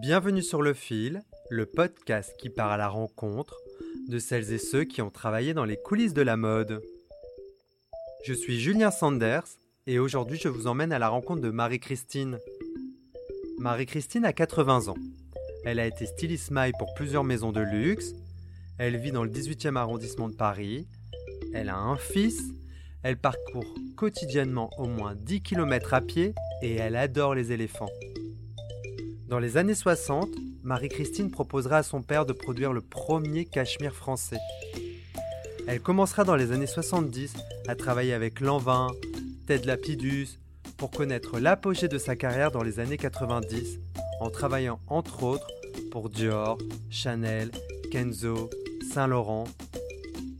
Bienvenue sur Le Fil, le podcast qui part à la rencontre de celles et ceux qui ont travaillé dans les coulisses de la mode. Je suis Julien Sanders et aujourd'hui je vous emmène à la rencontre de Marie-Christine. Marie-Christine a 80 ans. Elle a été styliste maille pour plusieurs maisons de luxe. Elle vit dans le 18e arrondissement de Paris. Elle a un fils. Elle parcourt quotidiennement au moins 10 km à pied et elle adore les éléphants. Dans les années 60, Marie-Christine proposera à son père de produire le premier cachemire français. Elle commencera dans les années 70 à travailler avec Lanvin, Ted Lapidus, pour connaître l'apogée de sa carrière dans les années 90, en travaillant entre autres pour Dior, Chanel, Kenzo, Saint-Laurent.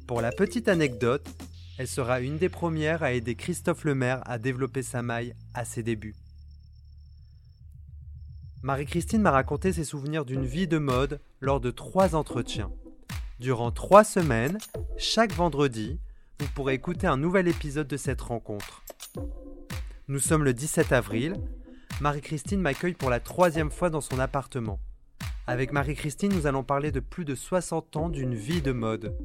Pour la petite anecdote, elle sera une des premières à aider Christophe Lemaire à développer sa maille à ses débuts. Marie-Christine m'a raconté ses souvenirs d'une vie de mode lors de trois entretiens. Durant trois semaines, chaque vendredi, vous pourrez écouter un nouvel épisode de cette rencontre. Nous sommes le 17 avril. Marie-Christine m'accueille pour la troisième fois dans son appartement. Avec Marie-Christine, nous allons parler de plus de 60 ans d'une vie de mode.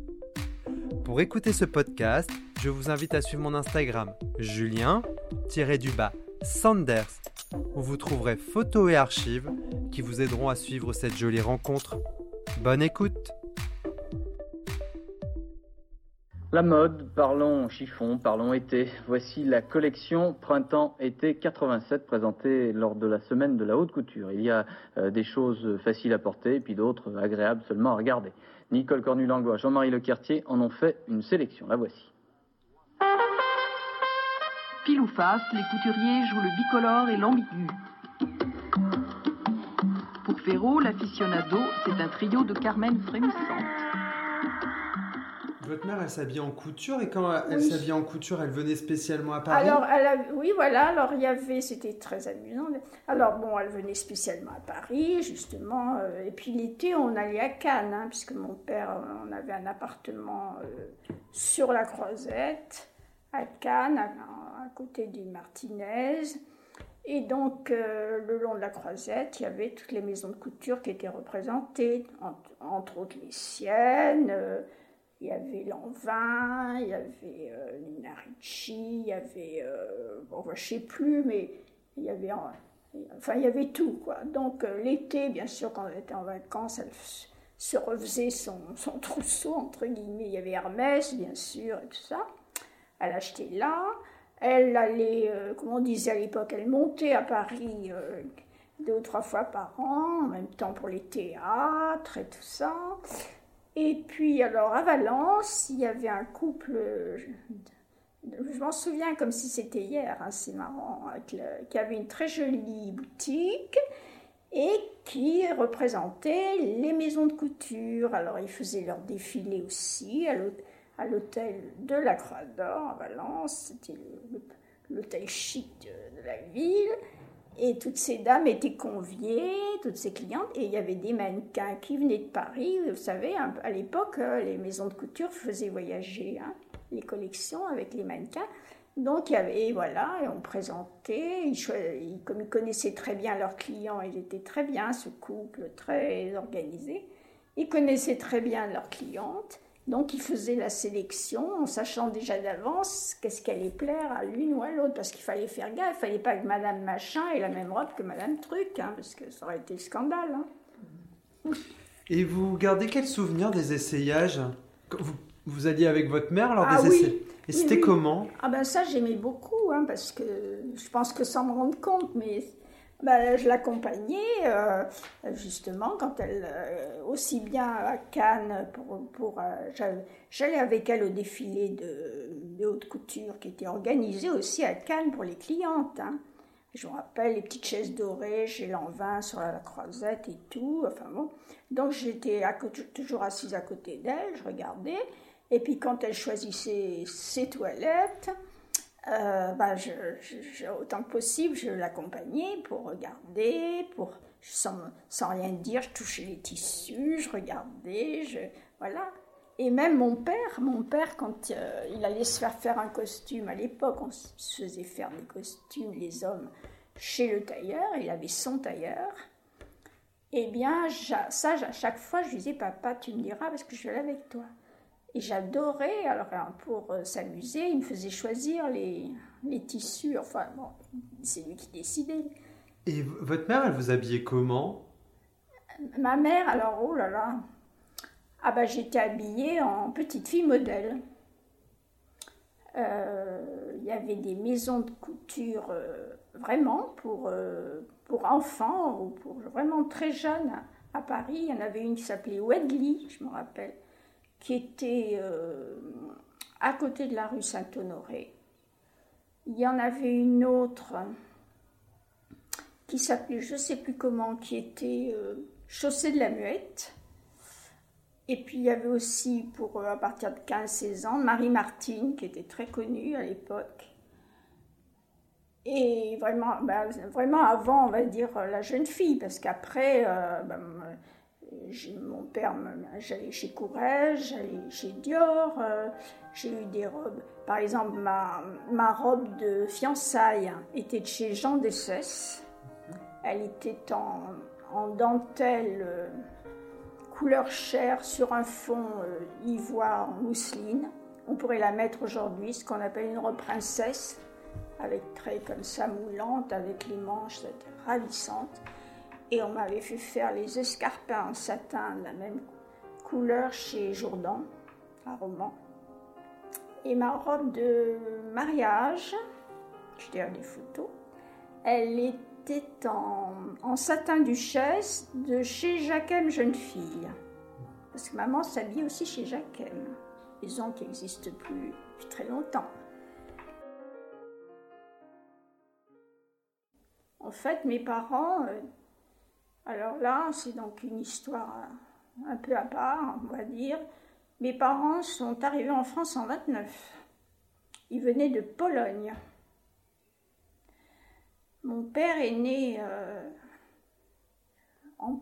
Pour écouter ce podcast, je vous invite à suivre mon Instagram, Julien-du-bas Sanders où vous trouverez photos et archives qui vous aideront à suivre cette jolie rencontre. Bonne écoute La mode, parlons chiffon, parlons été. Voici la collection printemps-été 87 présentée lors de la semaine de la haute couture. Il y a euh, des choses faciles à porter et puis d'autres agréables seulement à regarder. Nicole Cornulangois, Jean-Marie Lequertier en ont fait une sélection. La voici. Pile ou face, les couturiers jouent le bicolore et l'ambigu. Pour Ferro, l'aficionado, c'est un trio de Carmen frémissante. Votre mère, elle s'habille en couture et quand elle s'habille en couture, elle venait spécialement à Paris Alors, elle oui, voilà, alors il y avait, c'était très amusant. Alors, bon, elle venait spécialement à Paris, justement, euh, et puis l'été, on allait à Cannes, hein, puisque mon père, on avait un appartement euh, sur la Croisette à Cannes, à, côté du Martinez. Et donc, euh, le long de la croisette, il y avait toutes les maisons de couture qui étaient représentées, entre, autres les siennes. Euh, il y avait Lanvin, il y avait euh, Nina Ricci, il y avait, bon, je ne sais plus, mais il y avait, enfin, il y avait tout, quoi. Donc, l'été, bien sûr, quand on était en vacances, elle se refaisait son, son trousseau, entre guillemets. Il y avait Hermès, bien sûr, et tout ça elle achetait là. Elle allait, euh, comme on disait à l'époque, elle montait à Paris euh, deux ou trois fois par an, en même temps pour les théâtres et tout ça. Et puis alors à Valence, il y avait un couple, je m'en souviens comme si c'était hier, hein, c'est marrant, qui avait une très jolie boutique et qui représentait les maisons de couture. Alors ils faisaient leur défilé aussi à l'hôtel de la Croix d'Or à Valence. C'était l'hôtel chic de, la ville. Et toutes ces dames étaient conviées, toutes ces clientes, et il y avait des mannequins qui venaient de Paris. Vous savez, à l'époque, euh, les maisons de couture faisaient voyager hein, les collections avec les mannequins. Donc il y avait, voilà, et on présentait, comme ils connaissaient très bien leurs clients, ils étaient très bien, ce couple très organisé, ils connaissaient très bien leurs clientes, donc il faisait la sélection en sachant déjà d'avance qu'est-ce qui allait plaire à l'une ou à l'autre, parce qu'il fallait faire gaffe, il fallait pas que Madame Machin ait la même robe que Madame Truc, hein, parce que ça aurait été scandale. Hein. Et vous gardez quel souvenir des essayages? Vous, vous, alliez avec votre mère lors ah des essais? Et c'était comment? Ah ben ça j'aimais beaucoup, hein, parce que je pense que sans me rendre compte, mais ben, je l'accompagnais euh, justement quand elle, euh, aussi bien à Cannes, pour, pour euh, j'allais avec elle au défilé de, haute couture qui était organisé aussi à Cannes pour les clientes. Hein. Je me rappelle les petites chaises dorées chez Lanvin sur la croisette et tout. Enfin bon. Donc j'étais toujours assise à côté d'elle, je regardais. Et puis quand elle choisissait ses toilettes, bah, je, autant que possible, je l'accompagnais pour regarder, pour sans, sans, rien dire, je touchais les tissus, je regardais, je, voilà. Et même mon père, mon père, quand euh, il allait se faire faire un costume, à l'époque, on se faisait faire des costumes, les hommes, chez le tailleur, il avait son tailleur. Eh bien, ça, à chaque fois, je lui disais, papa, tu me diras parce que je vais aller avec toi. Et j'adorais, alors pour euh, s'amuser, il me faisait choisir les, les tissus, enfin bon, c'est lui qui décidait. Et votre mère, elle vous habillait comment? Ma mère, alors, oh là là, ah ben j'étais habillée en petite fille modèle. Euh, il y avait des maisons de couture euh, vraiment pour, pour enfants ou pour vraiment très jeunes à Paris. Il y en avait une qui s'appelait Wedley, je me rappelle qui était euh, à côté de la rue Saint-Honoré. Il y en avait une autre qui s'appelait, je ne sais plus comment, qui était euh, Chaussée de la Muette. Et puis il y avait aussi, pour euh, à partir de 15-16 ans, Marie-Martine, qui était très connue à l'époque. Et vraiment, ben, vraiment avant, on va dire, la jeune fille, parce qu'après, ben, mon père, j'allais chez Courrèges, j'allais chez Dior, euh, j'ai eu des robes. Par exemple, ma, ma, robe de fiançailles était de chez Jean Dessès. Elle était en, en dentelle euh, couleur chair sur un fond euh, ivoire en mousseline. On pourrait la mettre aujourd'hui, ce qu'on appelle une robe princesse, avec traits comme ça moulantes, avec les manches ravissantes. Et on m'avait fait faire les escarpins en satin de la même couleur chez Jourdan, à Romans. Et ma robe de mariage, je à des photos, elle était en, en satin duchesse de chez Jacquem Jeune Fille. Parce que maman s'habille aussi chez Jacquem, maison qui n'existe plus depuis très longtemps. En fait, mes parents, euh, alors là, c'est donc une histoire un peu à part, on va dire. Mes parents sont arrivés en France en 29. Ils venaient de Pologne. Mon père est né euh, en,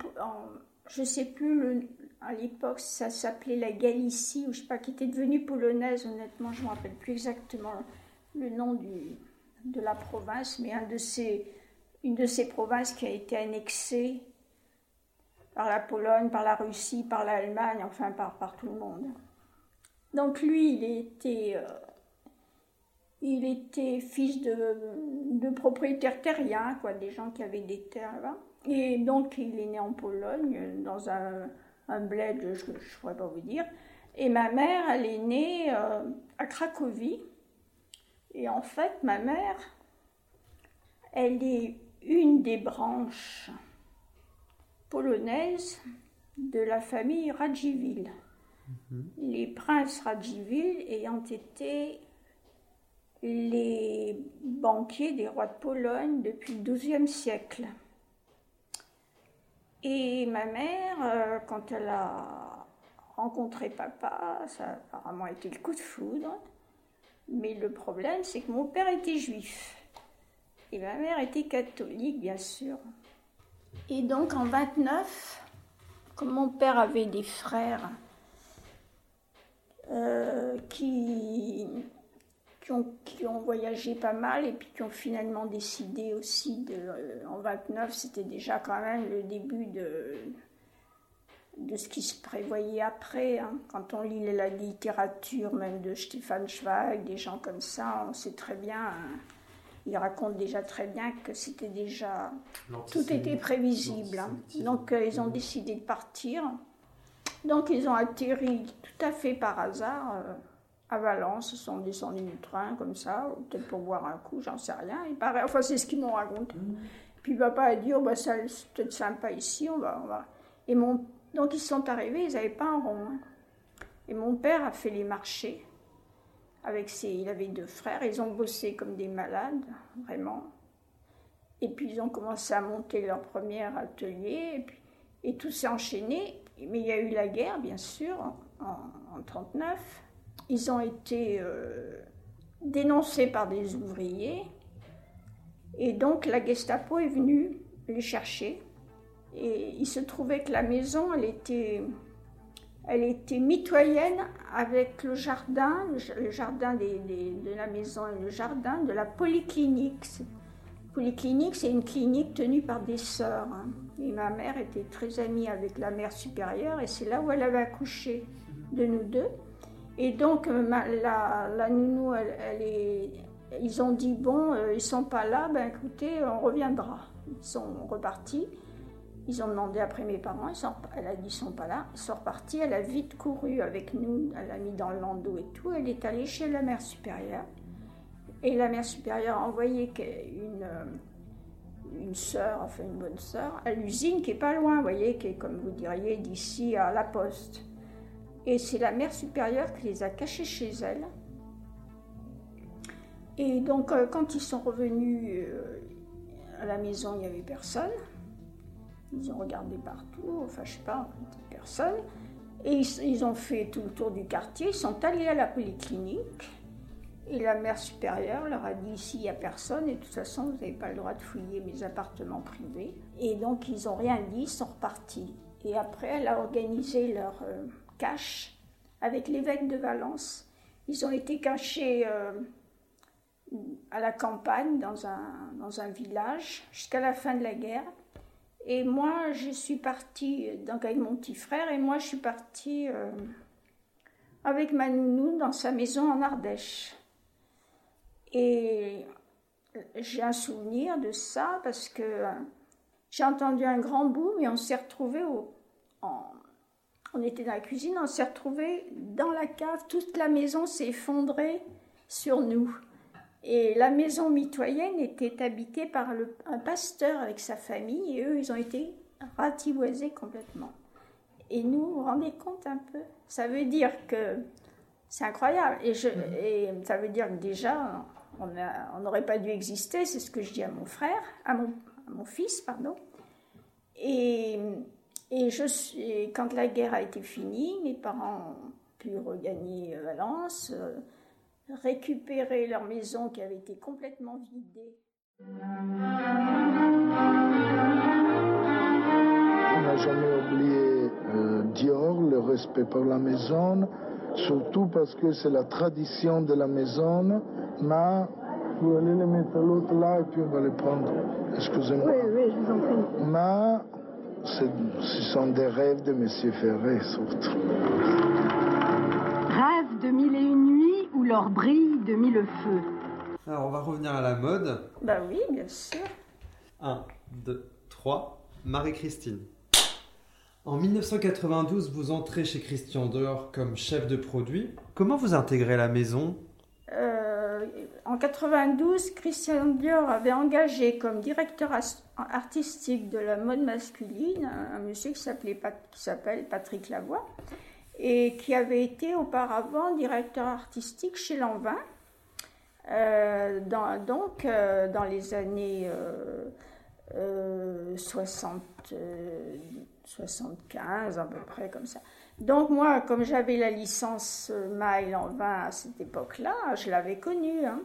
je ne sais plus à l'époque ça s'appelait la Galicie ou je sais pas qui était devenue polonaise honnêtement je ne me rappelle plus exactement le nom de la province mais une de ces provinces qui a été annexée par la Pologne, par la Russie, par l'Allemagne, enfin par, par tout le monde. Donc lui, il était, euh, il était fils de, de, propriétaires terriens, quoi, des gens qui avaient des terres là. Et donc il est né en Pologne, dans un, un bled, je ne pourrais pas vous dire. Et ma mère, elle est née euh, à Cracovie. Et en fait, ma mère, elle est une des branches polonaise de la famille Radziwill. Mhm. Les princes Radziwill ayant été les banquiers des rois de Pologne depuis le XIIe siècle. Et ma mère, euh, quand elle a rencontré papa, ça a apparemment été le coup de foudre. Mais le problème, c'est que mon père était juif. Et ma mère était catholique, bien sûr. Et donc en 29, comme mon père avait des frères euh, qui, qui, ont, qui, ont, voyagé pas mal et puis qui ont finalement décidé aussi de, euh, en 29, c'était déjà quand même le début de, de ce qui se prévoyait après. Hein. Quand on lit la littérature même de Stéphane Zweig, des gens comme ça, on sait très bien. Hein, il raconte déjà très bien que c'était déjà. Tout était prévisible. Hein. Donc, euh, ils ont décidé de partir. Donc, ils ont atterri tout à fait par hasard euh, à Valence. Ils sont descendus du train comme ça, peut-être pour boire un coup, j'en sais rien. Il paraît, enfin, c'est ce qu'ils m'ont raconté. Mmh. Puis papa a dit oh, bah, c'est peut-être sympa ici, on va, on va. Et mon... Donc, ils sont arrivés, ils n'avaient pas un rond. Hein. Et mon père a fait les marchés avec ses, il avait deux frères, ils ont bossé comme des malades, vraiment. Et puis ils ont commencé à monter leur premier atelier, et, tout s'est enchaîné. Mais il y a eu la guerre, bien sûr, en 1939. Ils ont été euh, dénoncés par des ouvriers, et donc la Gestapo est venue les chercher. Et il se trouvait que la maison, elle était elle était mitoyenne avec le jardin, le jardin de la maison et le jardin de la polyclinique. Polyclinique, c'est une clinique tenue par des sœurs. hein. Et ma mère était très amie avec la mère supérieure et c'est là où elle avait accouché de nous deux. Et donc, euh, la, nounou, elle est, ils ont dit bon, euh, ils sont pas là, ben écoutez, on reviendra. Ils sont repartis. Ils ont demandé après mes parents, elle a dit ils sont pas là. Ils sont repartis. Elle a vite couru avec nous, elle l'a mis dans le landau et tout. Elle est allée chez la mère supérieure. Et la mère supérieure a envoyé une, euh, une sœur, enfin une bonne sœur, à l'usine qui est pas loin, vous voyez, qui est comme vous diriez d'ici à la poste. Et c'est la mère supérieure qui les a cachés chez elle. Et donc, euh, quand ils sont revenus euh, à la maison, il n'y avait personne. Ils ont regardé partout, enfin, je sais pas, personne. Et ils, ont fait tout le tour du quartier, ils sont allés à la polyclinique. Et la mère supérieure leur a dit ici, il n'y a personne, et de toute façon, vous n'avez pas le droit de fouiller mes appartements privés. Et donc, ils n'ont rien dit, ils sont repartis. Et après, elle a organisé leur euh, cache avec l'évêque de Valence. Ils ont été cachés euh, à la campagne, dans un village, jusqu'à la fin de la guerre. Et moi, je suis partie, donc avec mon petit frère, et moi, je suis partie euh, avec ma nounou dans sa maison en Ardèche. Et j'ai un souvenir de ça parce que euh, j'ai entendu un grand boom et on s'est retrouvés au, on était dans la cuisine, on s'est retrouvés dans la cave, toute la maison s'est effondrée sur nous. Et la maison mitoyenne était habitée par le- un pasteur avec sa famille et eux, ils ont été ratiboisés complètement. Et nous, vous vous rendez compte un peu? Ça veut dire que c'est incroyable. Et, je, et ça veut dire que déjà, on n'aurait pas dû exister, c'est ce que je dis à mon frère, à mon, à mon fils, pardon. Et, et je suis, quand la guerre a été finie, mes parents ont pu regagner euh, Valence, euh, récupérer leur maison qui avait été complètement vidée. On n'a jamais oublié euh, Dior, le respect pour la maison, surtout parce que c'est la tradition de la maison. Mais vous allez les mettre à l'autre là et puis on va les prendre. Excusez-moi. oui, je vous en prie. Mais c'est- ce sont des rêves de Monsieur Ferré, surtout. Rêve de mille et une nuits où l'or brille de mille feux. Alors, on va revenir à la mode. Ben oui, bien sûr. 1, 2, 3. Marie-Christine. En 1992, vous entrez chez Christian Dior comme chef de produit. Comment vous intégrez la maison? Euh, en 92, Christian Dior avait engagé comme directeur artistique de la mode masculine un, monsieur qui s'appelait Pat- qui s'appelle Patrick Lavoie et qui avait été auparavant directeur artistique chez Lanvin. Euh, dans, donc, euh, dans les années euh, euh, 60, euh, 75, à peu près comme ça. Donc moi, comme j'avais la licence maille en vin à cette époque-là, je l'avais connue. hein.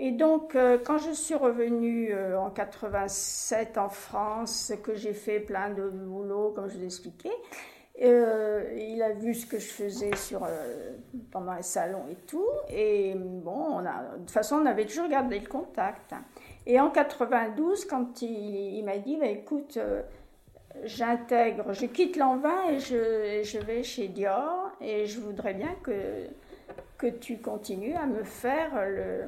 Et donc, quand je suis revenue en 87 en France, que j'ai fait plein de boulot, comme je vous expliquais, euh, il a vu ce que je faisais sur, euh, pendant les salons et tout. Et bon, de toute façon, on avait toujours gardé le contact. Et en 92, quand il, m'a dit, bah, écoute, euh, j'intègre, je quitte l'envin et je, vais chez Dior et je voudrais bien que, que tu continues à me faire le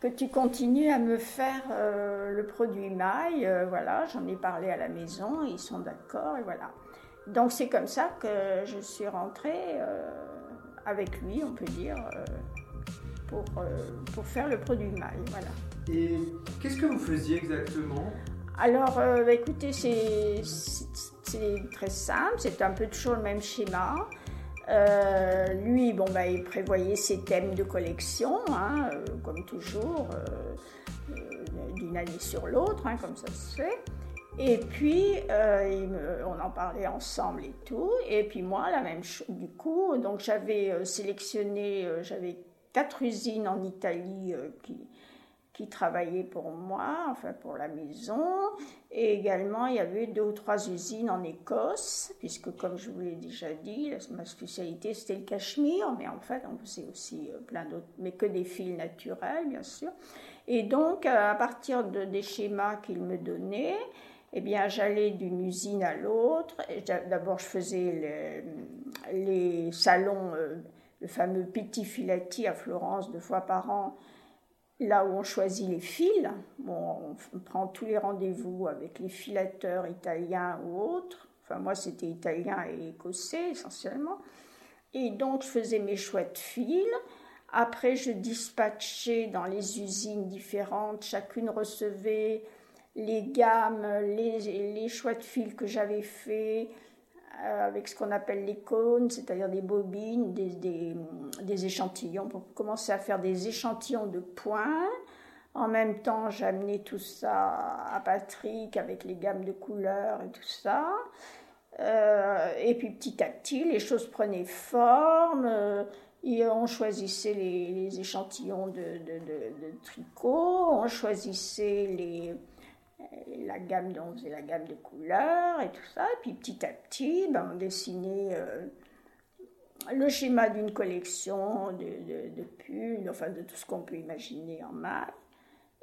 que tu continues à me faire euh, le produit maille, voilà, j'en ai parlé à la maison, ils sont d'accord et voilà. Donc c'est comme ça que je suis rentrée euh, avec lui, on peut dire, euh, pour, euh, pour faire le produit maille, voilà. Et qu'est-ce que vous faisiez exactement? Alors, euh, bah, écoutez, c'est très simple, c'est un peu toujours le même schéma. Euh, lui, bon, bah, il prévoyait ses thèmes de collection, hein, euh, comme toujours, d'une année sur l'autre, hein, comme ça se fait. Et puis, euh, on en parlait ensemble et tout. Et puis moi, la même chose. Du coup, donc j'avais euh, sélectionné, euh, j'avais quatre usines en Italie qui, qui travaillaient pour moi, enfin pour la maison. Et également, il y avait deux ou trois usines en Écosse, puisque comme je vous l'ai déjà dit, ma spécialité c'était le cachemire, mais en fait, on faisait aussi plein d'autres, mais que des fils naturels, bien sûr. Et donc, à partir de, des schémas qu'il me donnait, eh bien, j'allais d'une usine à l'autre. D'abord, je faisais les salons, euh, le fameux Petit Filati à Florence, deux fois par an, là où on choisit les fils. Bon, on prend tous les rendez-vous avec les filateurs italiens ou autres. Enfin, moi, c'était italien et écossais essentiellement. Et donc, je faisais mes chouettes fils. Après, je dispatchais dans les usines différentes. Chacune recevait les gammes, les, les choix de fils que j'avais fait euh, avec ce qu'on appelle les cônes, c'est-à-dire des bobines, des, des, échantillons, pour commencer à faire des échantillons de points. En même temps, j'amenais tout ça à Patrick avec les gammes de couleurs et tout ça. Euh, et puis petit à petit, les choses prenaient forme. Euh, et on choisissait les, échantillons de, de, tricot, on choisissait les, la gamme, on faisait la gamme de couleurs et tout ça. Et puis petit à petit, ben, on dessinait euh, le schéma d'une collection de, de, pulls, enfin de tout ce qu'on peut imaginer en maille.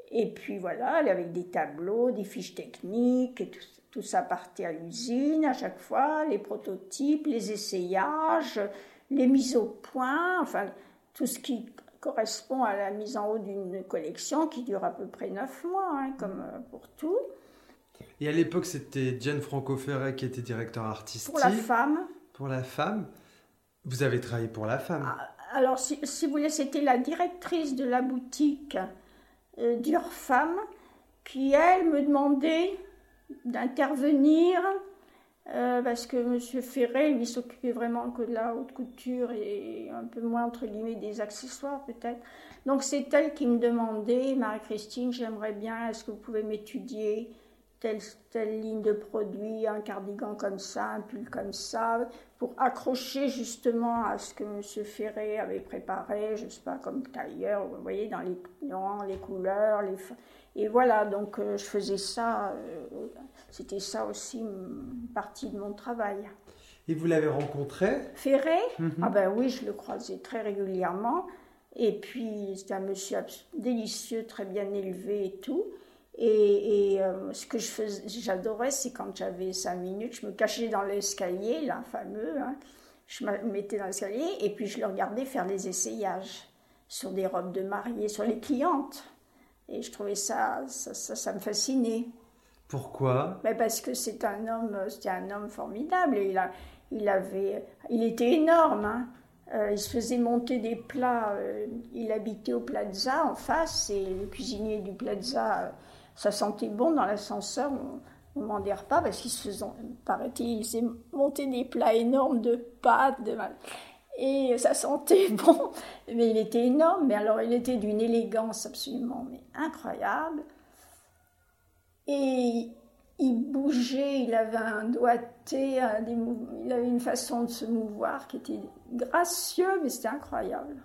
Et puis voilà, avec des tableaux, des fiches techniques, et tout, tout ça partait à l'usine à chaque fois, les prototypes, les essayages, les mises au point, enfin tout ce qui correspond à la mise en haut d'une collection qui dure à peu près neuf mois, hein, comme euh, pour tout. Et à l'époque, c'était Gianfranco Ferret qui était directeur artistique. Pour la femme. Pour la femme. Vous avez travaillé pour la femme. Ah, alors, si, vous voulez, c'était la directrice de la boutique euh, Dure Femme qui, elle, me demandait d'intervenir euh, parce que M. Ferré, lui, s'occupait vraiment que de la haute couture et un peu moins, entre guillemets, des accessoires peut-être. Donc c'est elle qui me demandait, Marie-Christine, j'aimerais bien, est-ce que vous pouvez m'étudier telle, telle ligne de produit, un cardigan comme ça, un pull comme ça, pour accrocher justement à ce que M. Ferré avait préparé, je ne sais pas, comme tailleur, vous voyez, dans les, dans les couleurs, les... Et voilà, donc euh, je faisais ça, euh, c'était ça aussi une partie de mon travail. Et vous l'avez rencontré? Ferré? Mhm. Ah ben oui, je le croisais très régulièrement. Et puis, c'était un monsieur délicieux, très bien élevé et tout. Et, euh, ce que je faisais, j'adorais, c'est quand j'avais cinq minutes, je me cachais dans l'escalier, là, fameux, hein. je me mettais dans l'escalier, et puis je le regardais faire des essayages sur des robes de mariée, sur les clientes. Et je trouvais ça, ça, ça, me fascinait. Pourquoi? Mais Parce que c'est un homme, c'était un homme formidable. Il, a, il, avait, il était énorme. Hein. Euh, il se faisait monter des plats. Euh, il habitait au Plaza en face et le cuisinier du Plaza, euh, ça sentait bon dans l'ascenseur. On ne demandait pas parce qu'il se faisait, paraît-il, il s'est monté des plats énormes de pâtes. De... Et ça sentait bon, mais il était énorme. Mais alors, il était d'une élégance absolument incroyable. Et il bougeait, il avait un doigté, il avait une façon de se mouvoir qui était gracieux, mais c'était incroyable.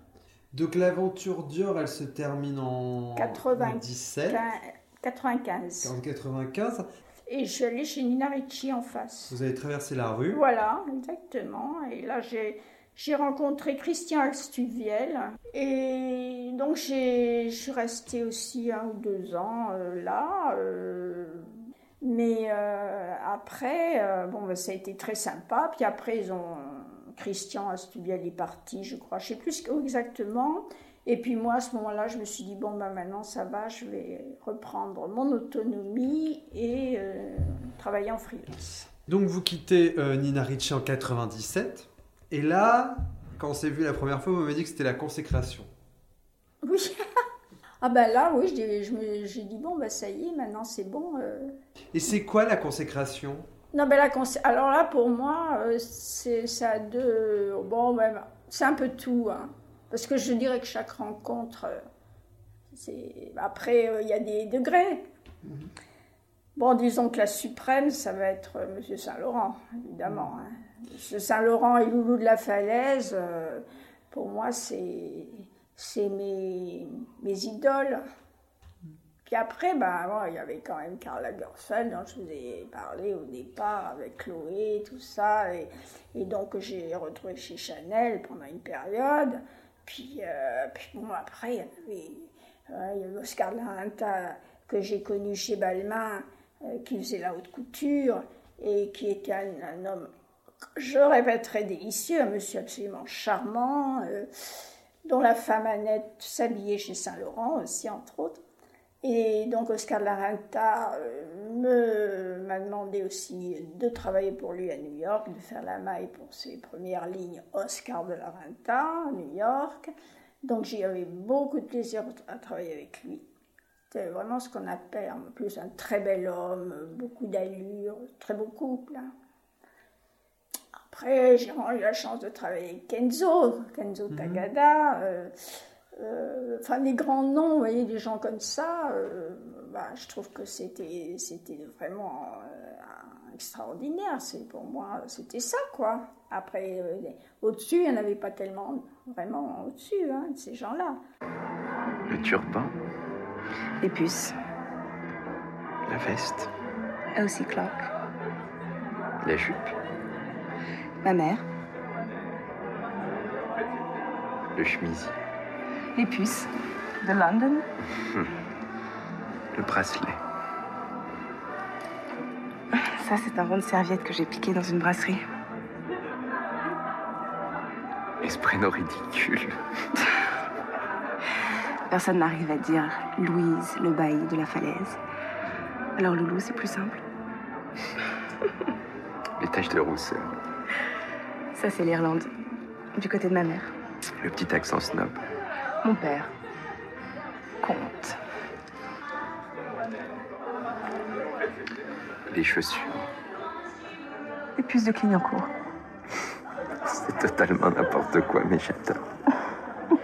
Donc l'aventure Dior, elle se termine en 97 95. En 95. Et je suis allée chez Nina Ricci en face. Vous avez traversé la rue Voilà, exactement. Et là, j'ai j'ai rencontré Christian Alstuviel et donc je suis restée aussi un ou deux ans euh, là. Euh, mais euh, après, bon, ben, ça a été très sympa. Puis après, ils ont, Christian Alstuviel est parti, je crois. Je sais plus exactement. Et puis moi, à ce moment-là, je me suis dit, bon, ben maintenant, ça va, je vais reprendre mon autonomie et travailler en freelance. Donc vous quittez Nina Ricci en 97 et là, quand on s'est vu la première fois, vous m'avez dit que c'était la consécration. Oui. ah ben là, oui, j'ai dit, bon, ben ça y est, maintenant c'est bon. Euh. Et c'est quoi la consécration? Non, ben la Alors là, pour moi, euh, c'est ça deux... Bon, ben, c'est un peu tout. Hein. Parce que je dirais que chaque rencontre, euh, c'est... Après, il y a des degrés. Mhm. Bon, disons que la suprême, ça va être Monsieur Saint-Laurent, évidemment. Hein. Saint-Laurent et Loulou de la Falaise, euh, pour moi, c'est mes, mes idoles. Puis après, ben, il y avait quand même Karl Lagerfeld, dont je vous ai parlé au départ, avec Chloé, tout ça. Et, et donc, j'ai retrouvé chez Chanel pendant une période. Puis, euh, puis bon, après, il y avait il y a Oscar que j'ai connu chez Balmain, qui faisait la haute couture et qui était un, homme, je répéterai, délicieux, un monsieur absolument charmant, dont la femme Annette s'habillait chez Saint-Laurent aussi, entre autres. Et donc Oscar de la Renta euh, m'a demandé aussi de travailler pour lui à New York, de faire la maille pour ses premières lignes Oscar de la Renta New York. Donc j'y avais beaucoup de plaisir à travailler avec lui. C'était vraiment ce qu'on appelle en plus un très bel homme, beaucoup d'allure, très beau couple. Hein. Après, j'ai eu la chance de travailler avec Kenzo, Kenzo mhm. Tagada. Euh, euh, enfin les grands noms, vous voyez, des gens comme ça, euh, bah, je trouve que c'était, c'était vraiment euh, extraordinaire. C'est, pour moi, c'était ça, quoi. Après, au-dessus, il n'y en avait pas tellement, vraiment au-dessus, hein, de ces gens-là. Le turban Les puces. La veste Aussi Clark. La jupe Ma mère. Le chemisier les puces de London. Le bracelet. Ça, c'est un rond de serviette que j'ai piqué dans une brasserie. Esprit ridicule. Personne n'arrive à dire Louise, le bail de la falaise. Alors, Loulou, c'est plus simple. Les taches de rousseur. Ça, c'est l'Irlande. Du côté de ma mère. Le petit accent snob. Mon père. Comte. Les chaussures. Les puces de Clignancourt. C'est totalement n'importe quoi, mais j'adore.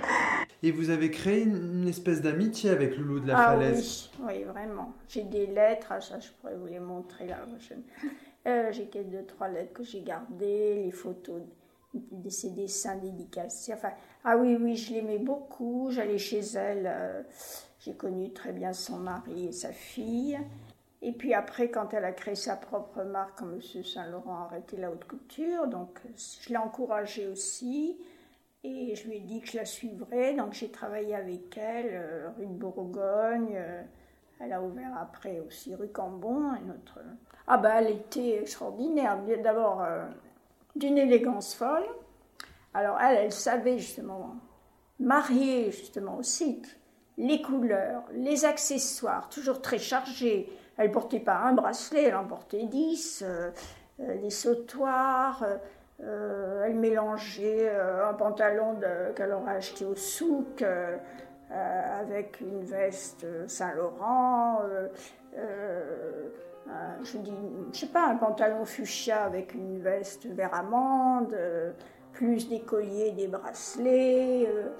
Et vous avez créé une, espèce d'amitié avec Loulou de la ah, Falaise oui, oui, vraiment. J'ai des lettres, ah, ça je pourrais vous les montrer là. Euh, j'ai quelques deux, trois lettres que j'ai gardées, les photos de ses dessins dédicacés. Enfin, ah oui, oui, je l'aimais beaucoup. J'allais chez elle. Euh, j'ai connu très bien son mari et sa fille. Et puis après, quand elle a créé sa propre marque, quand M. Saint-Laurent a arrêté la haute couture, donc je l'ai encouragée aussi. Et je lui ai dit que je la suivrais. Donc j'ai travaillé avec elle, euh, rue de Bourgogne. Euh, elle a ouvert après aussi rue Cambon. Et notre... Ah ben, elle était extraordinaire. D'abord, d'une élégance folle. Alors elle, elle savait justement marier justement aussi les couleurs, les accessoires, toujours très chargés. Elle portait pas un bracelet, elle en portait dix, euh, euh, les sautoirs. Euh, elle mélangeait un pantalon qu'elle aurait acheté au souk avec une veste Saint-Laurent. je dis, je sais pas, un pantalon fuchsia avec une veste vert amande plus des colliers, des bracelets. Euh,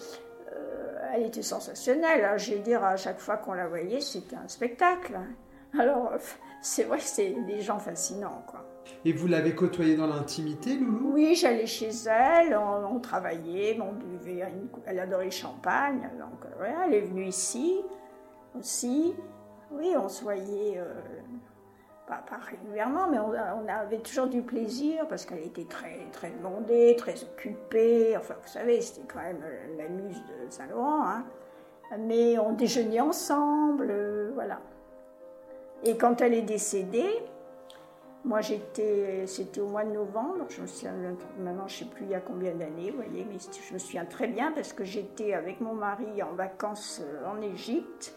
euh, elle était sensationnelle. Hein. Je veux dire, à chaque fois qu'on la voyait, c'était un spectacle. Hein. Alors, c'est vrai c'est des gens fascinants, quoi. Et vous l'avez côtoyée dans l'intimité, Loulou? Oui, j'allais chez elle, on, travaillait, on buvait, elle adorait le champagne, donc euh, elle est venue ici aussi. Oui, on se voyait pas, régulièrement, mais on, avait toujours du plaisir parce qu'elle était très, très demandée, très occupée. Enfin, vous savez, c'était quand même euh, la muse de Saint-Laurent. Hein. Mais on déjeunait ensemble, euh, voilà. Et quand elle est décédée, moi j'étais, c'était au mois de novembre, je me souviens, maintenant je ne sais plus il y a combien d'années, vous voyez, mais je me souviens très bien parce que j'étais avec mon mari en vacances euh, en Égypte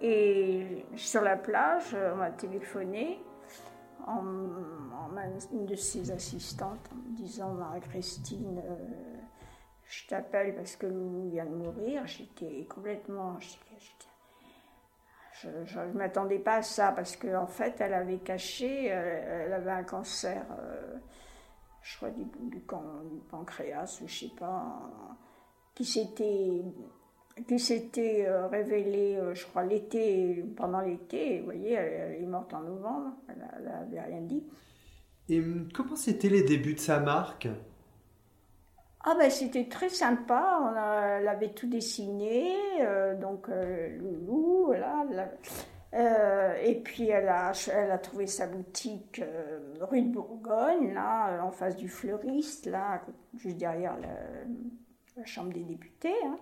et sur la plage, on m'a téléphoné, en, une de ses assistantes, en me disant Marie-Christine, euh, je t'appelle parce que Loulou vient de mourir. J'étais complètement. Je ne m'attendais pas à ça parce qu'en en fait, elle avait caché, euh, elle, avait un cancer, euh, je crois, du, du, pancréas, ou je sais pas, qui s'était qui s'était euh, révélée, euh, je crois, l'été, pendant l'été. Vous voyez, elle, est morte en novembre, elle n'avait rien dit. Et hum, comment c'était les débuts de sa marque? Ah ben c'était très sympa, elle avait tout dessiné, euh, donc Loulou, voilà. et puis elle a, trouvé sa boutique rue de Bourgogne, là, en face du fleuriste, juste derrière la, chambre des députés. Hein.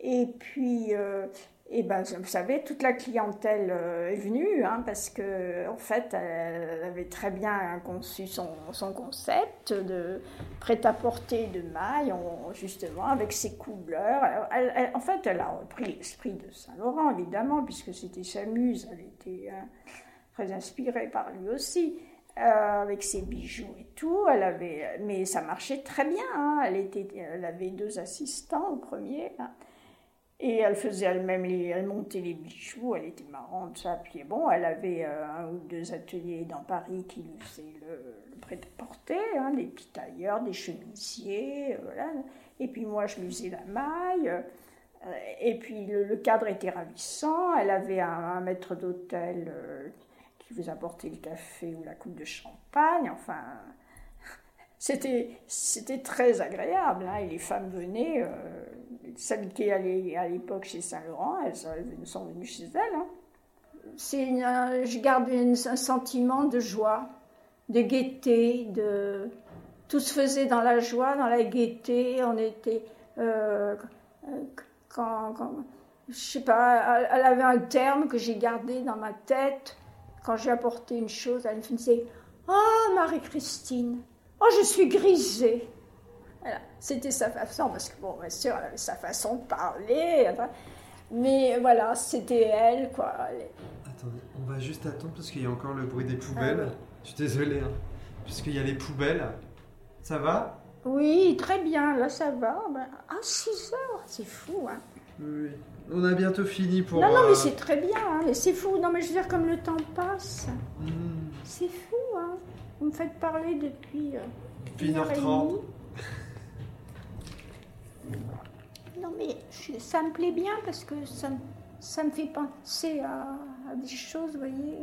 Et puis, euh, Et ben, vous savez, toute la clientèle est venue, hein, parce que en fait, elle avait très bien conçu son, son concept de prêt-à-porter de maille, justement, avec ses couleurs. en fait, elle a repris l'esprit de Saint-Laurent, évidemment, puisque c'était sa muse, elle était très inspirée par lui aussi. Euh, avec ses bijoux et tout. Elle avait, mais ça marchait très bien. Hein. Elle, était, elle avait deux assistants au premier. Et elle faisait elle-même, elle montait les bijoux, elle était marrante, ça. Puis bon, elle avait euh, un ou deux ateliers dans Paris qui lui faisaient le, prêt-à-porter, hein, des petits tailleurs, des chemisiers, euh. Et puis moi, je lui faisais la maille. et puis le, cadre était ravissant. Elle avait un, maître d'hôtel qui vous apportait le café ou la coupe de champagne. Enfin, c'était, c'était très agréable. Hein, et les femmes venaient, euh, celles qui allaient à l'époque chez Saint-Laurent, elles, sont venues chez elles. Hein. C'est je garde un sentiment de joie, de gaieté, de tout se faisait dans la joie, dans la gaieté. On était euh, quand, quand, je sais pas, elle avait un terme que j'ai gardé dans ma tête quand j'ai apporté une chose, elle me disait Oh, Marie-Christine, oh, je suis grisée. C'était sa façon, parce que, bon, bien sûr, elle avait sa façon de parler. mais voilà, c'était elle, quoi. Attendez, on va juste attendre parce qu'il y a encore le bruit des poubelles. Ah je suis désolée, hein. puisqu'il y a les poubelles. Ça va? Oui, très bien, là ça va. Ben, ah, 6 heures, c'est fou, hein. Oui. On a bientôt fini pour. Non, non, mais euh, c'est très bien. Hein. C'est fou. Non, mais je veux dire, comme le temps passe. Hmm. C'est fou, hein. Vous me faites parler depuis. Euh, depuis 1h30. non, mais ça me plaît bien parce que ça, ça me fait penser à, à des choses, vous voyez.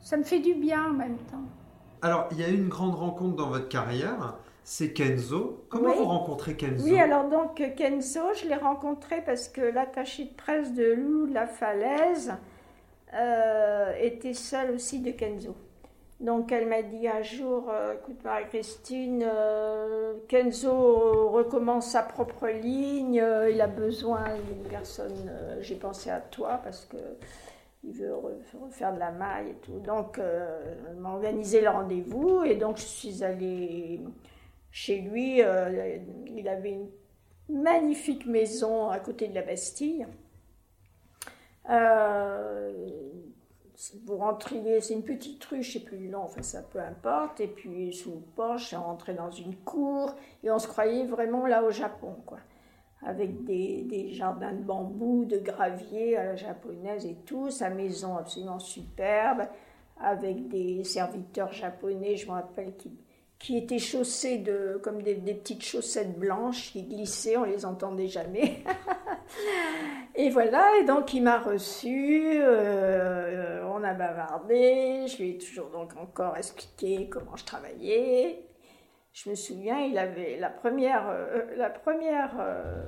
Ça me fait du bien en même temps. Alors, il y a eu une grande rencontre dans votre carrière c'est Kenzo. Comment vous rencontrez Kenzo? Oui, alors donc Kenzo, je l'ai rencontré parce que l'attaché de presse de Loulou de la Falaise euh, était celle aussi de Kenzo. Donc elle m'a dit un jour, euh, écoute Marie-Christine, euh, Kenzo recommence sa propre ligne, il a besoin d'une personne, j'ai pensé à toi parce que il veut refaire de la maille et tout. Donc elle m'a organisé le rendez-vous et donc je suis allée chez lui, euh, il avait une magnifique maison à côté de la Bastille. Euh, vous rentriez, c'est une petite rue, je sais plus le nom, enfin ça peu importe, et puis sous le porche, on rentrait dans une cour, et on se croyait vraiment là au Japon, quoi. Avec des, des jardins de bambou, de gravier à la japonaise et tout, sa maison absolument superbe, avec des serviteurs japonais, je me rappelle, qui, qui étaient chaussés de, comme des, petites chaussettes blanches qui glissaient, on les entendait jamais. et voilà, et donc il m'a reçu, euh, on a bavardé, je lui ai toujours donc encore expliqué comment je travaillais. Je me souviens, il avait la première, euh, la première euh,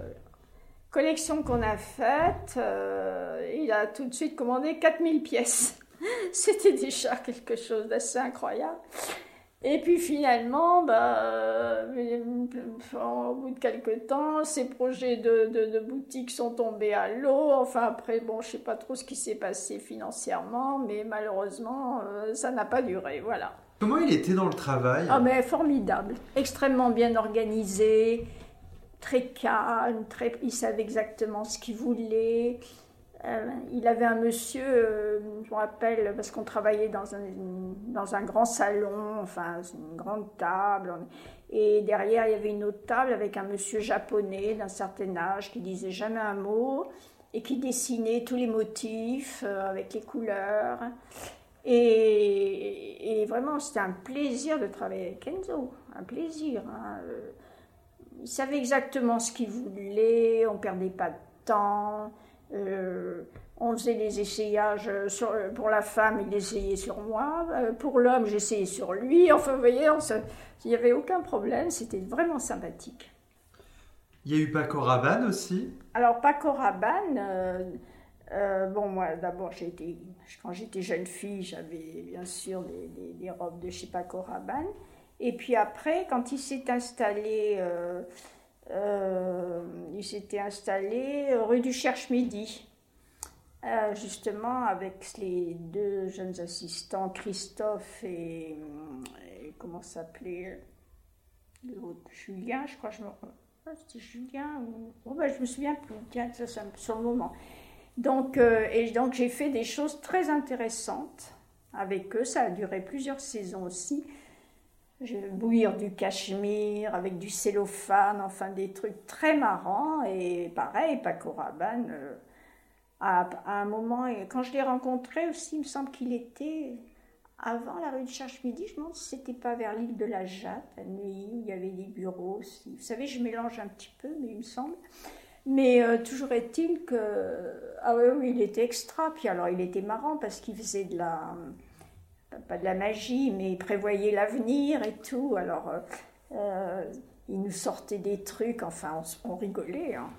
collection qu'on a faite, il a tout de suite commandé 4000 pièces. C'était déjà quelque chose d'assez incroyable. Et puis finalement, bah, euh, au bout de quelques temps, ces projets de, de, boutique sont tombés à l'eau. Enfin, après, bon, je sais pas trop ce qui s'est passé financièrement, mais malheureusement, euh, ça n'a pas duré. Voilà. Comment il était dans le travail? Ah, mais formidable. Extrêmement bien organisé, très calme, très... il savait exactement ce qu'il voulait. Euh, il avait un monsieur, euh, je me rappelle, parce qu'on travaillait dans un, dans un grand salon, enfin une grande table, et derrière il y avait une autre table avec un monsieur japonais d'un certain âge qui disait jamais un mot et qui dessinait tous les motifs euh, avec les couleurs. Et, vraiment, c'était un plaisir de travailler avec Kenzo, un plaisir. Hein. Il savait exactement ce qu'il voulait, on perdait pas de temps. Euh, on faisait des essayages sur, pour la femme, il essayait sur moi. Euh, pour l'homme, j'essayais sur lui. Enfin, vous voyez, il n'y avait aucun problème. C'était vraiment sympathique. Il y a eu Paco Rabanne aussi Alors, Paco Rabanne, euh, bon, moi, d'abord, quand j'étais jeune fille, j'avais bien sûr des, robes de chez Paco Rabanne. Et puis après, quand il s'est installé euh, ils s'étaient installés rue du Cherche-Midi. Euh, justement, avec les deux jeunes assistants, Christophe et, et comment s'appelait l'autre Julien, je crois, je me ah, c'était Julien ou oh, ben, je me souviens plus, tiens, ça, ça sur le moment. Donc, euh, et donc j'ai fait des choses très intéressantes avec eux. Ça a duré plusieurs saisons aussi. Je bouillir du cachemire avec du cellophane, enfin des trucs très marrants. Et pareil, Paco Rabanne, euh, à, un moment, quand je l'ai rencontré aussi, il me semble qu'il était avant la rue de Cherche-Midi, je me demande si c'était pas vers l'île de la Jatte, à où il y avait des bureaux aussi. Vous savez, je mélange un petit peu, mais il me semble. Mais euh, toujours est-il que. Ah oui, oui, il était extra. Puis alors, il était marrant parce qu'il faisait de la. Pas de la magie, mais il prévoyait l'avenir et tout. Alors, euh, euh il nous sortait des trucs, enfin, on, on rigolait. Hein.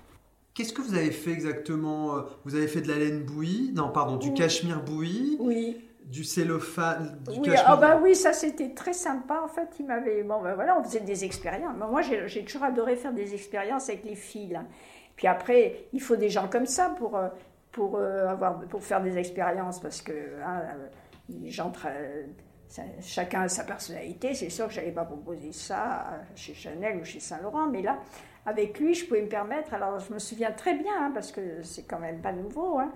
Qu'est-ce que vous avez fait exactement Vous avez fait de la laine bouillie? Non, pardon, du cachemire bouilli? Oui du cellophane, du oui, ah bah oui, ça c'était très sympa. En fait, il m'avait. Bon, ben voilà, on faisait des expériences. Moi, j'ai toujours adoré faire des expériences avec les filles. Puis après, il faut des gens comme ça pour, euh, pour, euh, avoir, pour faire des expériences parce que hein, euh, chacun a sa personnalité. C'est sûr que je n'allais pas proposer ça chez Chanel ou chez Saint-Laurent, mais là, avec lui, je pouvais me permettre. Alors, je me souviens très bien, hein, parce que c'est quand même pas nouveau. Hein,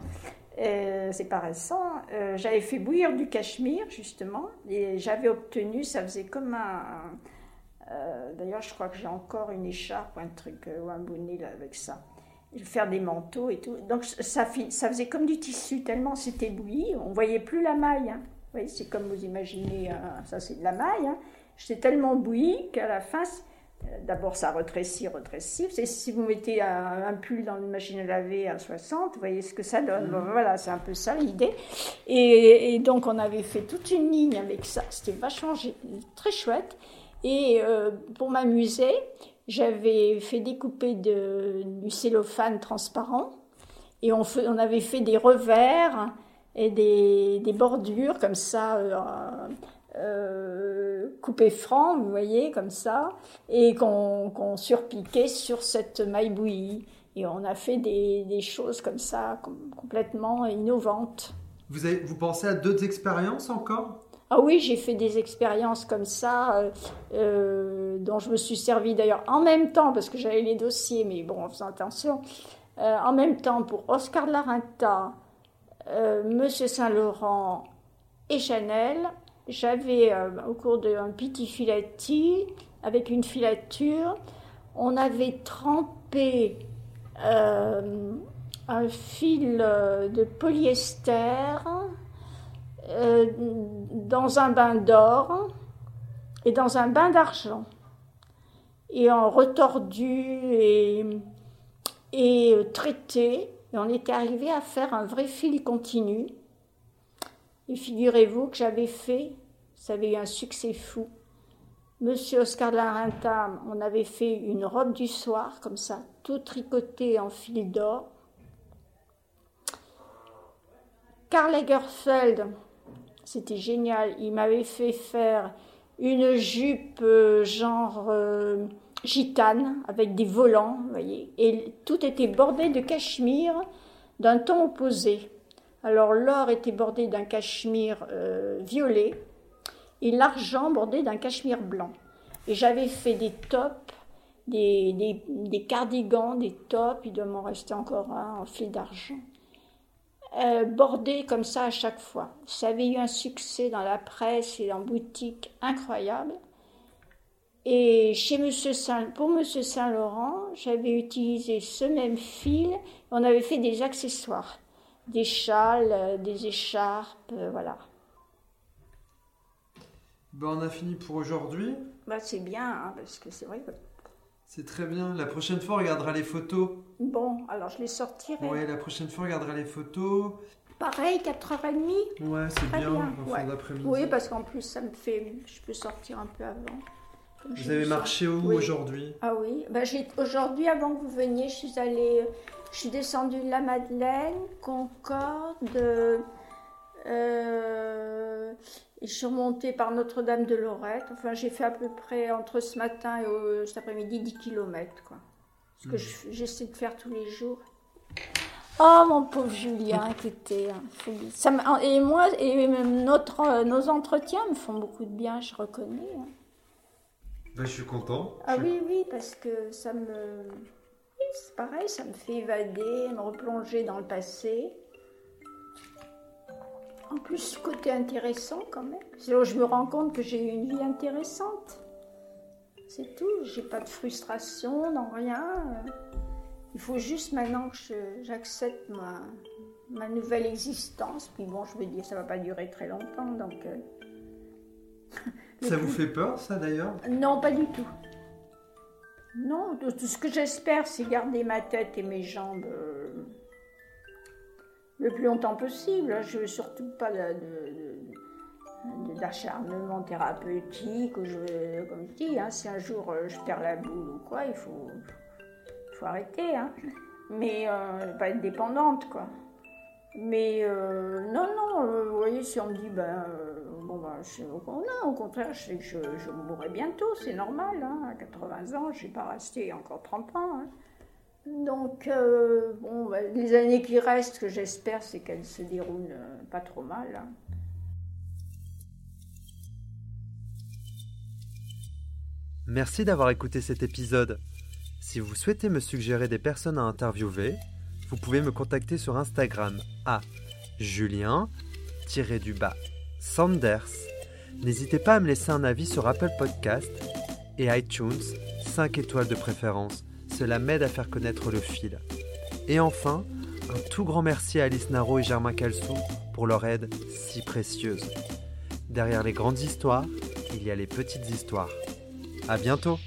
euh, c'est pas récent, euh, j'avais fait bouillir du cachemire justement et j'avais obtenu, ça faisait comme un. D'ailleurs, je crois que j'ai encore une écharpe un truc ou un bonnet avec ça. Faire des manteaux et tout. Donc ça, ça faisait comme du tissu tellement c'était bouilli, on voyait plus la maille. Hein. Vous voyez, c'est comme vous imaginez, ça c'est de la maille. Hein. J'étais tellement bouilli qu'à la fin, D'abord, ça retrécit, retrécit. C'est si vous mettez un, pull dans une machine à laver à 60, vous voyez ce que ça donne. Mhm. voilà, c'est un peu ça l'idée. Et, donc, on avait fait toute une ligne avec ça. C'était vachement très chouette. Et euh, pour m'amuser, j'avais fait découper du cellophane transparent. Et on, avait fait des revers et des, bordures comme ça. Euh, euh, coupé franc, vous voyez, comme ça, et qu'on surpiquait sur cette maille bouillie. Et on a fait des, choses comme ça, complètement innovantes. Vous pensez à d'autres expériences encore? Ah oui, j'ai fait des expériences comme ça, euh, euh, dont je me suis servi d'ailleurs en même temps, parce que j'avais les dossiers, mais bon, en attention, en même temps pour Oscar de la Renta, Monsieur Saint-Laurent et Chanel, j'avais euh, au cours d'un petit filati, avec une filature, on avait trempé euh, un fil euh, de polyester dans un bain d'or et dans un bain d'argent. Et en retordu et, et traité, et on était arrivé à faire un vrai fil continu et figurez-vous que j'avais fait, ça avait eu un succès fou. Monsieur Oscar de la on avait fait une robe du soir, comme ça, tout tricoté en fil d'or. Karl Lagerfeld, c'était génial, il m'avait fait faire une jupe euh, genre euh, gitane avec des volants, vous voyez, et tout était bordé de cachemire d'un ton opposé. Alors l'or était bordé d'un cachemire euh, violet et l'argent bordé d'un cachemire blanc. Et j'avais fait des tops, des, cardigans, des tops, il doit m'en rester encore un en fil d'argent, euh, bordés comme ça à chaque fois. Ça avait eu un succès dans la presse et en boutique incroyable. Et chez Monsieur Saint, pour Monsieur Saint-Laurent, j'avais utilisé ce même fil. On avait fait des accessoires des châles, euh, des écharpes, euh, voilà. Ben, on a fini pour aujourd'hui. Bah, c'est bien, hein, parce que c'est vrai que... C'est très bien. La prochaine fois, on regardera les photos. Bon, alors je les sortirai. Ouais, la prochaine fois, on regardera les photos. Pareil, 4h30 Ouais, c'est bien, bien, en fin d'après-midi. Oui, parce qu'en plus, ça me fait... Je peux sortir un peu avant. Vous avez marché où aujourd'hui? Ah oui, bah, aujourd'hui, avant que vous veniez, je suis allée je suis descendue de la Madeleine, Concorde, euh, et je suis remontée par Notre-Dame de Lorette. Enfin, j'ai fait à peu près entre ce matin et cet après-midi 10 km. Quoi. Ce que je- j'essaie de faire tous les jours. Oh, mon pauvre Julien, qui était. Ça me- et moi, et même notre, euh, nos entretiens me font beaucoup de bien, je reconnais. hein. Ben, je suis content. Ah oui, oui, parce que ça me... oui, c'est pareil, ça me fait évader, me replonger dans le passé. En plus, ce côté intéressant quand même. C'est là où je me rends compte que j'ai eu une vie intéressante. C'est tout, j'ai pas de frustration, non rien. Il faut juste maintenant que j'accepte ma, ma nouvelle existence. Puis bon, je me dis, ça va pas durer très longtemps, donc... euh, Ça vous fait peur, ça d'ailleurs? Non, pas du tout. Non, tout tout ce que j'espère, c'est garder ma tête et mes jambes euh, le plus longtemps possible. Je veux surtout pas d'acharnement thérapeutique. Comme je dis, hein, si un jour euh, je perds la boule ou quoi, il faut, arrêter. Hein. Mais euh, pas être dépendante, quoi. Mais euh, non, non, euh, vous voyez, si on me dit, ben, bon, ben, je, non, au contraire, je sais je, mourrai bientôt, c'est normal, hein, à 80 ans, je vais pas rester encore 30 ans. Donc, euh, bon, ben, les années qui restent, que j'espère, c'est qu'elles se déroulent euh, pas trop mal. hein. Merci d'avoir écouté cet épisode. Si vous souhaitez me suggérer des personnes à interviewer, vous pouvez me contacter sur Instagram à julien-du-bas Sanders. N'hésitez pas à me laisser un avis sur Apple Podcast et iTunes, 5 étoiles de préférence. Cela m'aide à faire connaître le fil. Et enfin, un tout grand merci à Alice Naro et Germain Calsou pour leur aide si précieuse. Derrière les grandes histoires, il y a les petites histoires. À bientôt